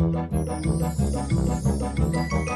Thank you.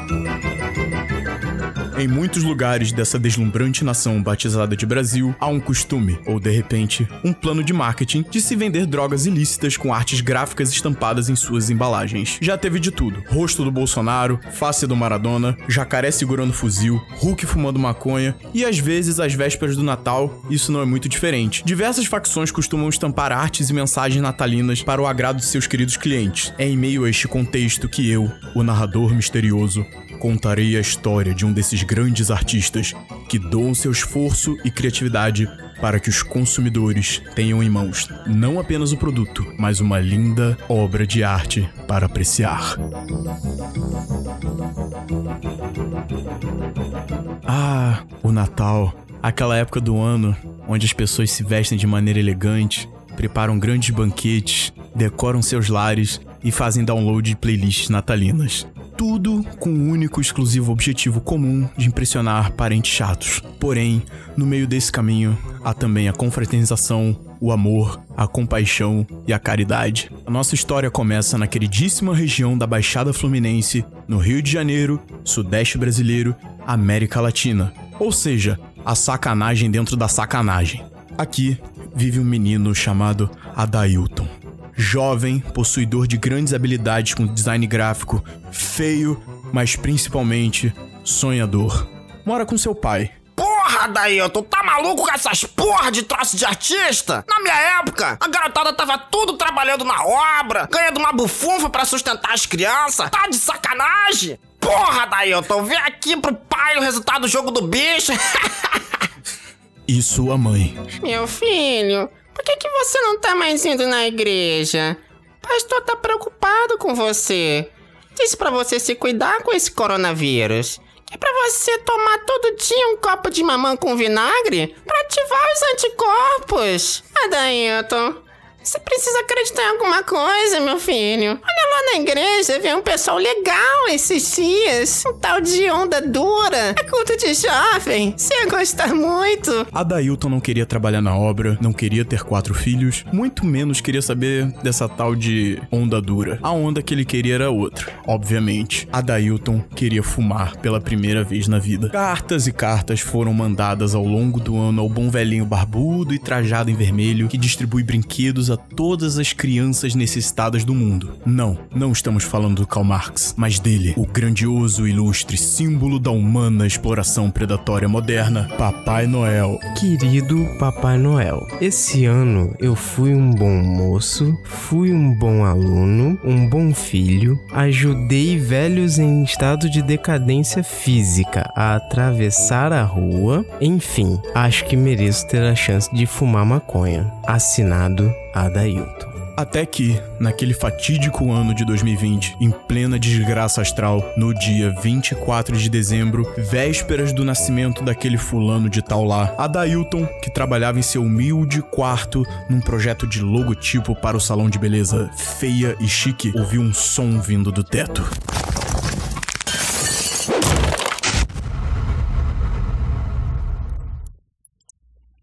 Em muitos lugares dessa deslumbrante nação batizada de Brasil, há um costume, ou de repente, um plano de marketing de se vender drogas ilícitas com artes gráficas estampadas em suas embalagens. Já teve de tudo: rosto do Bolsonaro, face do Maradona, jacaré segurando fuzil, Hulk fumando maconha e às vezes, às vésperas do Natal, isso não é muito diferente. Diversas facções costumam estampar artes e mensagens natalinas para o agrado de seus queridos clientes. É em meio a este contexto que eu, o narrador misterioso, contarei a história de um desses grandes artistas que doam seu esforço e criatividade para que os consumidores tenham em mãos não apenas o produto, mas uma linda obra de arte para apreciar. Ah, o Natal, aquela época do ano onde as pessoas se vestem de maneira elegante, preparam grandes banquetes, decoram seus lares e fazem download de playlists natalinas. Tudo com o único exclusivo objetivo comum de impressionar parentes chatos. Porém, no meio desse caminho, há também a confraternização, o amor, a compaixão e a caridade. A nossa história começa na queridíssima região da Baixada Fluminense, no Rio de Janeiro, Sudeste brasileiro, América Latina. Ou seja, a sacanagem dentro da sacanagem. Aqui vive um menino chamado Adailton jovem, possuidor de grandes habilidades com design gráfico, feio, mas principalmente sonhador. Mora com seu pai. Porra, Dailton, tá maluco com essas porra de troço de artista? Na minha época, a garotada tava tudo trabalhando na obra, ganhando uma bufunfa para sustentar as crianças. Tá de sacanagem? Porra, Dailton, vem aqui pro pai o resultado do jogo do bicho. e sua mãe. Meu filho, por que, que você não tá mais indo na igreja? O pastor tá preocupado com você. Disse para você se cuidar com esse coronavírus. Que é pra você tomar todo dia um copo de mamão com vinagre para ativar os anticorpos. Adailton, você precisa acreditar em alguma coisa, meu filho. Olha lá na igreja, vê um pessoal legal esses dias. Um tal de onda dura. É culto de jovem. Você ia gostar muito. A Dailton não queria trabalhar na obra, não queria ter quatro filhos, muito menos queria saber dessa tal de onda dura. A onda que ele queria era outra. Obviamente, a Dailton queria fumar pela primeira vez na vida. Cartas e cartas foram mandadas ao longo do ano ao bom velhinho barbudo e trajado em vermelho que distribui brinquedos a a todas as crianças necessitadas do mundo. Não, não estamos falando do Karl Marx, mas dele, o grandioso e ilustre símbolo da humana exploração predatória moderna, Papai Noel. Querido Papai Noel, esse ano eu fui um bom moço, fui um bom aluno, um bom filho, ajudei velhos em estado de decadência física a atravessar a rua, enfim, acho que mereço ter a chance de fumar maconha. Assinado Adailton. Até que, naquele fatídico ano de 2020, em plena desgraça astral, no dia 24 de dezembro, vésperas do nascimento daquele fulano de tal lá, Adailton, que trabalhava em seu humilde quarto num projeto de logotipo para o salão de beleza feia e chique, ouviu um som vindo do teto.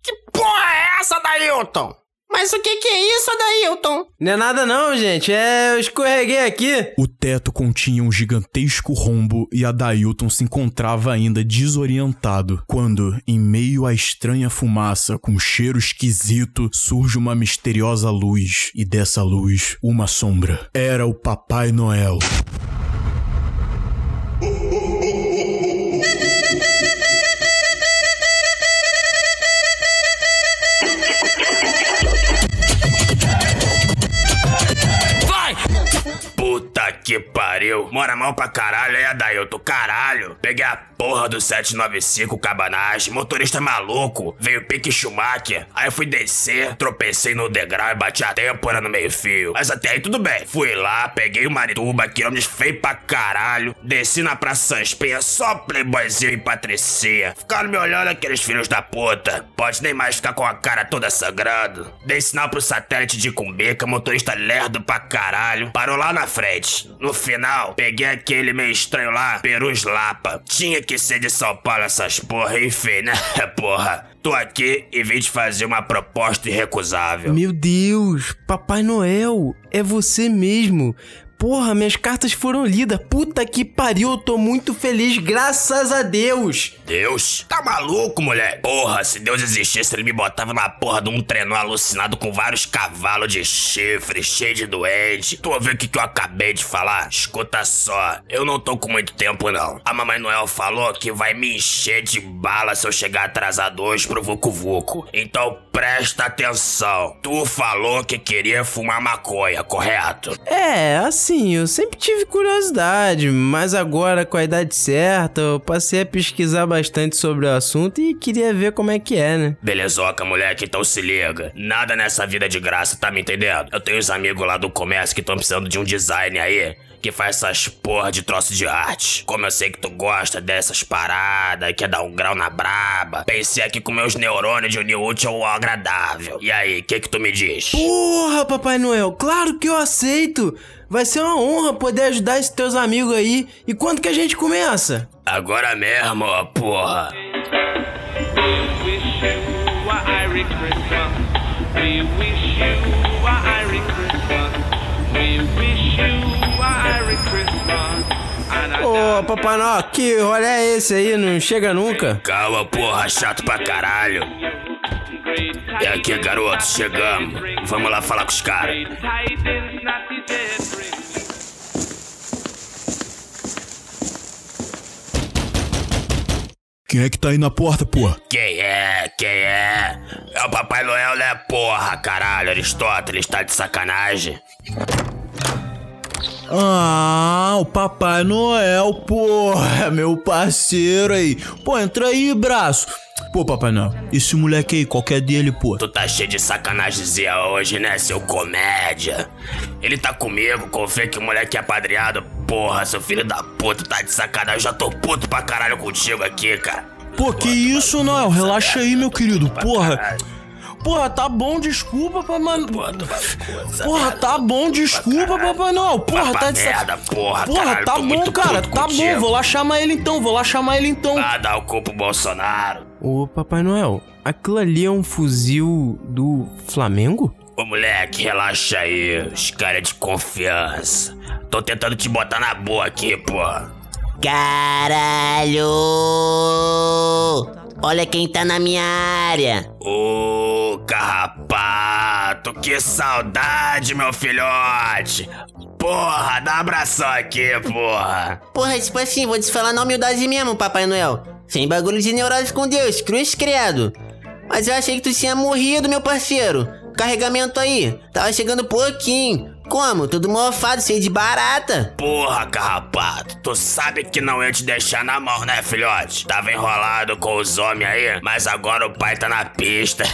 Que porra é essa, Dailton? Mas o que, que é isso, Adailton? Não é nada não, gente. É, eu escorreguei aqui. O teto continha um gigantesco rombo e Adailton se encontrava ainda desorientado quando, em meio à estranha fumaça com cheiro esquisito, surge uma misteriosa luz e dessa luz, uma sombra. Era o Papai Noel. Que pariu. Mora mal pra caralho, aí, Adailton. Caralho. Peguei a porra do 795 cabanagem. Motorista maluco. Veio pique Schumacher. Aí fui descer, tropecei no degrau e bati a têmpora no meio-fio. Mas até aí tudo bem. Fui lá, peguei o Marituba, quilômetros feio pra caralho. Desci na Praça Sanspenha, só playboyzinho e patricia. Ficaram me olhando aqueles filhos da puta. Pode nem mais ficar com a cara toda sangrando. Dei sinal pro satélite de Cumbica, motorista lerdo pra caralho. Parou lá na frente. No final, peguei aquele meio estranho lá, Perus Lapa. Tinha que ser de São essas porra, enfim, né? Porra. Tô aqui e vim te fazer uma proposta irrecusável. Meu Deus, Papai Noel, é você mesmo. Porra, minhas cartas foram lidas. Puta que pariu, eu tô muito feliz, graças a Deus. Deus? Tá maluco, moleque? Porra, se Deus existisse, ele me botava na porra de um trenó alucinado com vários cavalos de chifre, cheio de doente. Tu ouviu o que, que eu acabei de falar? Escuta só, eu não tô com muito tempo, não. A Mamãe Noel falou que vai me encher de bala se eu chegar atrasado hoje pro Vucu Vucu. Então presta atenção. Tu falou que queria fumar maconha, correto? É, assim, eu sempre tive curiosidade, mas agora com a idade certa, eu passei a pesquisar bastante sobre o assunto e queria ver como é que é, né? Belezoca, moleque, então se liga. Nada nessa vida de graça, tá me entendendo? Eu tenho uns amigos lá do comércio que estão precisando de um design aí. Que faz essas porra de troço de arte. Como eu sei que tu gosta dessas paradas, quer dar um grau na braba. Pensei aqui com meus neurônios de unir útil ao agradável. E aí, o que que tu me diz? Porra, Papai Noel, claro que eu aceito. Vai ser uma honra poder ajudar esses teus amigos aí. E quando que a gente começa? Agora mesmo, ó, porra. wish you a Merry Christmas. We wish Ô, Papai Noel, que rolê é esse aí? Não chega nunca? Calma, porra, chato pra caralho. E aqui, garoto, chegamos. Vamos lá falar com os caras. Quem é que tá aí na porta, porra? Quem é? Quem é? É o Papai Noel, né, porra? Caralho, Aristóteles, tá de sacanagem. Ah, o Papai Noel, porra, meu parceiro aí. Pô, entra aí, braço. Pô, Papai Noel, esse moleque aí, qual que é dele, pô? Tu tá cheio de sacanagemzinha hoje, né, seu comédia? Ele tá comigo, confia que o moleque é apadreado. Porra, seu filho da puta, tá de sacanagem. Eu já tô puto pra caralho contigo aqui, cara. Pô, que isso, Noel? Relaxa aí, meu querido. Porra. Porra, tá bom, desculpa, Papai Noel. Porra, tá bom, desculpa. Papai Noel. Porra, tá pra de merda, porra, tá tô bom, cara. Tá bom, vou lá chamar ele então, vou lá chamar ele então. Ah, dá o cu pro Bolsonaro. Ô, Papai Noel, aquilo ali é um fuzil do Flamengo? Ô moleque, relaxa aí. Os caras de confiança. Tô tentando te botar na boa aqui, porra. Caralho! Olha quem tá na minha área. Ô, carrapato, que saudade, meu filhote. Porra, dá um abração aqui, porra. Porra, tipo assim, vou te falar na humildade mesmo, Papai Noel. Sem bagulho de neurose com Deus, cruz credo. Mas eu achei que tu tinha morrido, meu parceiro. Carregamento aí, tava chegando pouquinho. Como? Tudo mofado, cheio de barata. Porra, carrapato, tu sabe que não ia te deixar na mão, né, filhote? Tava enrolado com os homens aí, mas agora o pai tá na pista.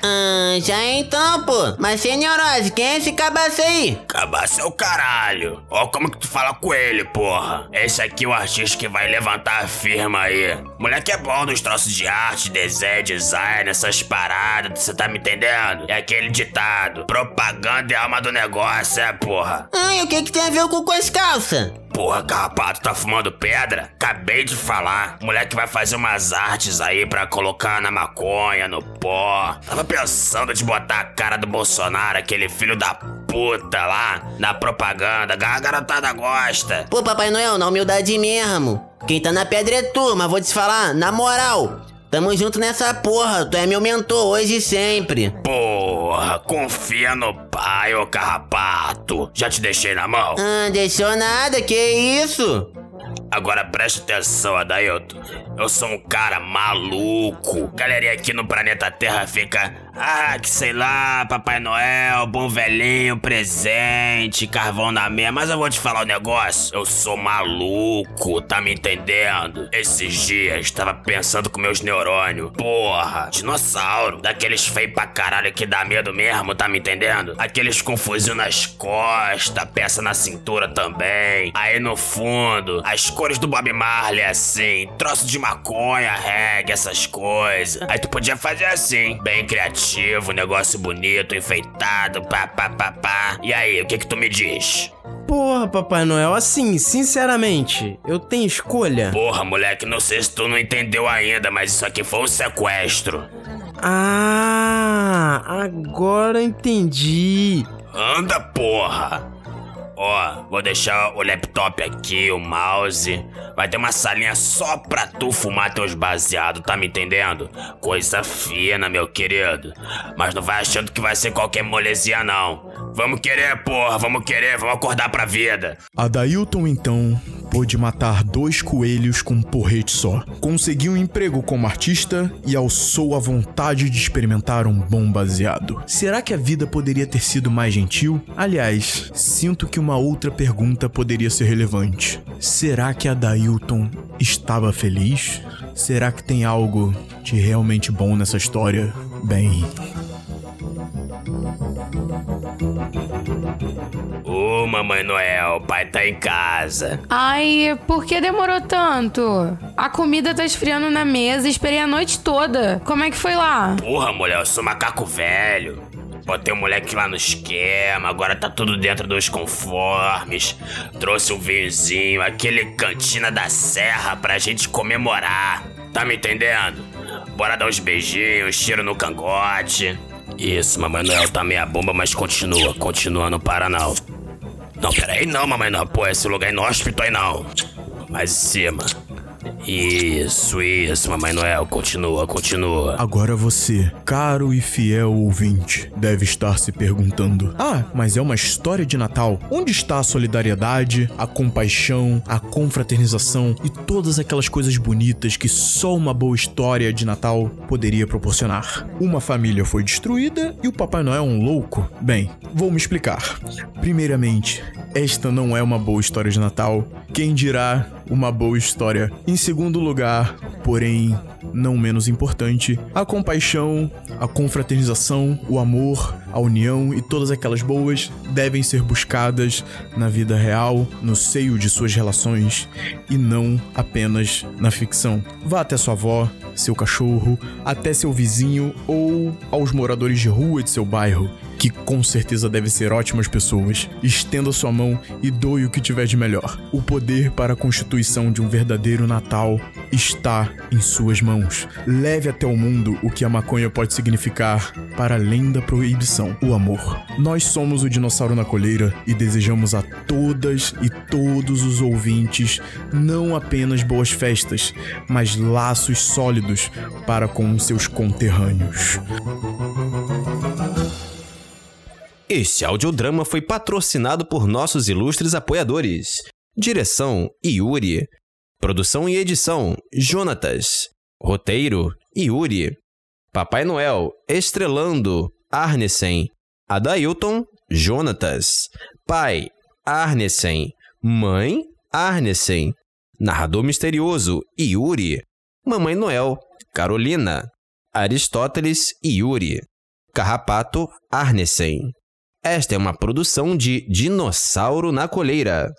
Ah, já então, pô. Mas sem neurose, quem é esse cabaço aí? Cabaço é o caralho. Ó como que tu fala com ele, porra. Esse aqui é o artista que vai levantar a firma aí. Moleque é bom nos troços de arte, desenho, design, essas paradas, você tá me entendendo? É aquele ditado. Propaganda é alma do negócio, é, porra. E o que que tem a ver com com as calças? Porra, carrapato, tá fumando pedra? Acabei de falar. O moleque vai fazer umas artes aí pra colocar na maconha, no pó. Tava pensando de botar a cara do Bolsonaro, aquele filho da puta lá, na propaganda. A garotada gosta. Pô, Papai Noel, na humildade mesmo. Quem tá na pedra é tu, mas vou te falar, na moral. Tamo junto nessa porra, tu é meu mentor hoje e sempre. Porra, confia no pai, ô carrapato. Já te deixei na mão? Ah, deixou nada, que isso? Agora preste atenção, Adailton. Eu sou um cara maluco. Galerinha aqui no planeta Terra fica. Ah, que sei lá, Papai Noel, bom velhinho, presente, carvão na meia. Mas eu vou te falar um negócio. Eu sou maluco, tá me entendendo? Esses dias tava pensando com meus neurônios. Porra, dinossauro. Daqueles feios pra caralho que dá medo mesmo, tá me entendendo? Aqueles com fuzil nas costas, peça na cintura também. Aí no fundo, as cores do Bob Marley assim, troço de maconha, reggae, essas coisas. Aí tu podia fazer assim, bem criativo, negócio bonito, enfeitado, pá, pá, pá, pá. E aí, o que que tu me diz? Porra, Papai Noel, assim, sinceramente, eu tenho escolha? Porra, moleque, não sei se tu não entendeu ainda, mas isso aqui foi um sequestro. Ah, agora entendi. Anda, porra! Ó, vou deixar o laptop aqui, o mouse. Vai ter uma salinha só pra tu fumar teus baseados, tá me entendendo? Coisa fina, meu querido. Mas não vai achando que vai ser qualquer molezinha, não. Vamos querer, porra, vamos querer, vamos acordar pra vida. Adailton então pôde matar dois coelhos com um porrete só. Conseguiu um emprego como artista e alçou a vontade de experimentar um bom baseado. Será que a vida poderia ter sido mais gentil? Aliás, sinto que uma outra pergunta poderia ser relevante. Será que Adailton estava feliz? Será que tem algo de realmente bom nessa história? Bem, Mamãe Noel, pai tá em casa. Ai, por que demorou tanto? A comida tá esfriando na mesa, esperei a noite toda. Como é que foi lá? Porra, mulher, eu sou macaco velho. Botei o moleque lá no esquema, agora tá tudo dentro dos conformes. Trouxe um vinhozinho, aquele cantina da serra pra gente comemorar. Tá me entendendo? Bora dar uns beijinhos, tiro no cangote. Isso, Mamãe Noel tá meia bomba, mas continua, continua, não para não. Não, pera aí não, Mamãe Noel, pô, esse lugar é inóspito aí não. Mais em cima. Isso, isso, Mamãe Noel, continua, continua. Agora você, caro e fiel ouvinte, deve estar se perguntando: Ah, mas é uma história de Natal. Onde está a solidariedade, a compaixão, a confraternização e todas aquelas coisas bonitas que só uma boa história de Natal poderia proporcionar? Uma família foi destruída e o Papai Noel é um louco? Bem, vou me explicar. Primeiramente, esta não é uma boa história de Natal. Quem dirá uma boa história? Em segundo lugar, porém não menos importante, a compaixão, a confraternização, o amor, a união e todas aquelas boas devem ser buscadas na vida real, no seio de suas relações e não apenas na ficção. Vá até sua avó, seu cachorro, até seu vizinho ou aos moradores de rua de seu bairro que com certeza devem ser ótimas pessoas. Estenda sua mão e doe o que tiver de melhor. O poder para a constituição de um verdadeiro Natal está em suas mãos. Leve até o mundo o que a maconha pode significar para além da proibição: o amor. Nós somos o Dinossauro na Colheira e desejamos a todas e todos os ouvintes não apenas boas festas, mas laços sólidos para com seus conterrâneos. Este audiodrama foi patrocinado por nossos ilustres apoiadores. Direção: Yuri. Produção e edição: Jonatas. Roteiro: Yuri. Papai Noel, estrelando: Arnesen. Adailton: Jonatas. Pai: Arnesen. Mãe: Arnesen. Narrador misterioso: Yuri. Mamãe Noel: Carolina. Aristóteles: Yuri. Carrapato: Arnesen. Esta é uma produção de Dinossauro na Coleira.